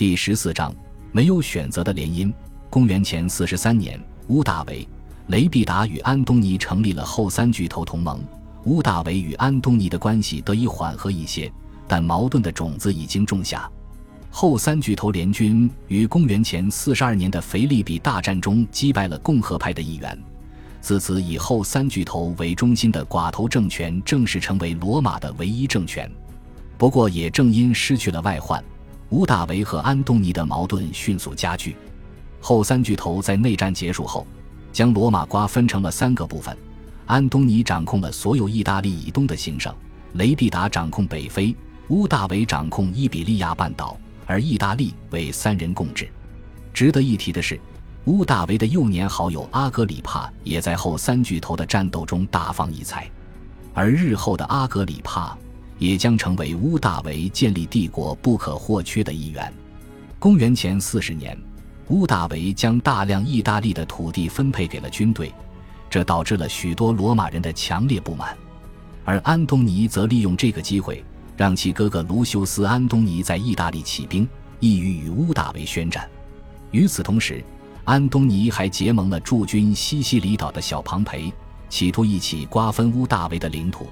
第十四章没有选择的联姻。公元前四十三年，乌大维、雷必达与安东尼成立了后三巨头同盟。乌大维与安东尼的关系得以缓和一些，但矛盾的种子已经种下。后三巨头联军于公元前四十二年的腓力比大战中击败了共和派的一员，自此以后三巨头为中心的寡头政权正式成为罗马的唯一政权。不过，也正因失去了外患，乌大维和安东尼的矛盾迅速加剧。后三巨头在内战结束后，将罗马瓜分成了三个部分。安东尼掌控了所有意大利以东的行省，雷必达掌控北非，乌大维掌控伊比利亚半岛，而意大利为三人共治。值得一提的是，乌大维的幼年好友阿格里帕也在后三巨头的战斗中大放异彩，而日后的阿格里帕也将成为乌大维建立帝国不可或缺的一员。公元前四十年。乌大维将大量意大利的土地分配给了军队，这导致了许多罗马人的强烈不满。而安东尼则利用这个机会，让其哥哥卢修斯·安东尼在意大利起兵，意欲与乌大维宣战。与此同时，安东尼还结盟了驻军西西里岛的小庞培，企图一起瓜分乌大维的领土。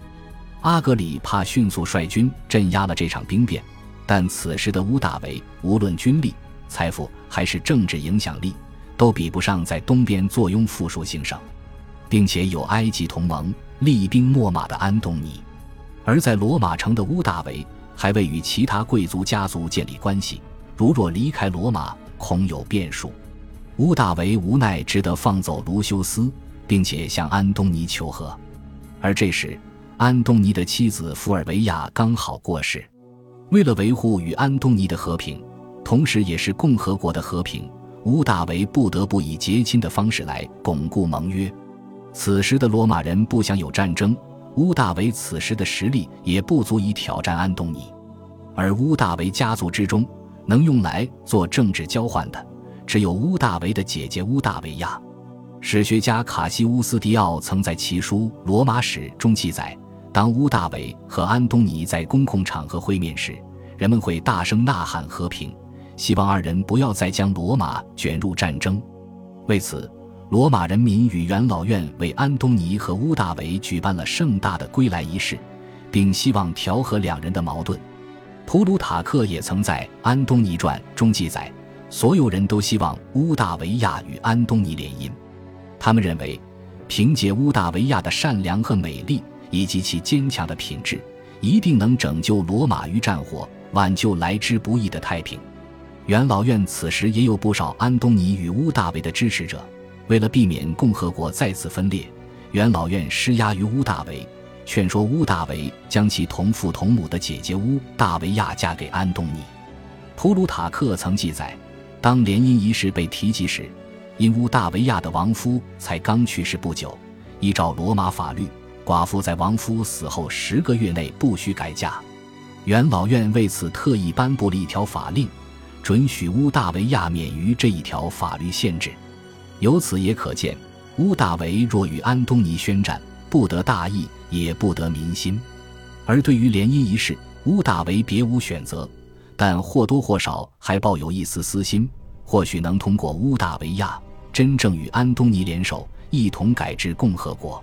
阿格里帕迅速率军镇压了这场兵变，但此时的乌大维无论军力。财富还是政治影响力，都比不上在东边坐拥富庶行省，并且有埃及同盟、厉兵秣马的安东尼。而在罗马城的乌大维还未与其他贵族家族建立关系，如若离开罗马，恐有变数。乌大维无奈只得放走卢修斯，并且向安东尼求和。而这时，安东尼的妻子福尔维亚刚好过世，为了维护与安东尼的和平。同时，也是共和国的和平。乌大维不得不以结亲的方式来巩固盟约。此时的罗马人不想有战争，乌大维此时的实力也不足以挑战安东尼。而乌大维家族之中，能用来做政治交换的，只有乌大维的姐姐乌大维亚。史学家卡西乌斯·迪奥曾在其书《罗马史》中记载，当乌大维和安东尼在公共场合会面时，人们会大声呐喊和平。希望二人不要再将罗马卷入战争。为此，罗马人民与元老院为安东尼和乌大维举办了盛大的归来仪式，并希望调和两人的矛盾。普鲁塔克也曾在《安东尼传》中记载，所有人都希望乌大维亚与安东尼联姻。他们认为，凭借乌大维亚的善良和美丽，以及其坚强的品质，一定能拯救罗马于战火，挽救来之不易的太平。元老院此时也有不少安东尼与乌大维的支持者。为了避免共和国再次分裂，元老院施压于乌大维，劝说乌大维将其同父同母的姐姐乌大维亚嫁给安东尼。普鲁塔克曾记载，当联姻仪式被提及时，因乌大维亚的亡夫才刚去世不久，依照罗马法律，寡妇在亡夫死后十个月内不许改嫁。元老院为此特意颁布了一条法令。准许乌大维亚免于这一条法律限制，由此也可见，乌大维若与安东尼宣战，不得大义，也不得民心。而对于联姻一事，乌大维别无选择，但或多或少还抱有一丝私心，或许能通过乌大维亚真正与安东尼联手，一同改制共和国。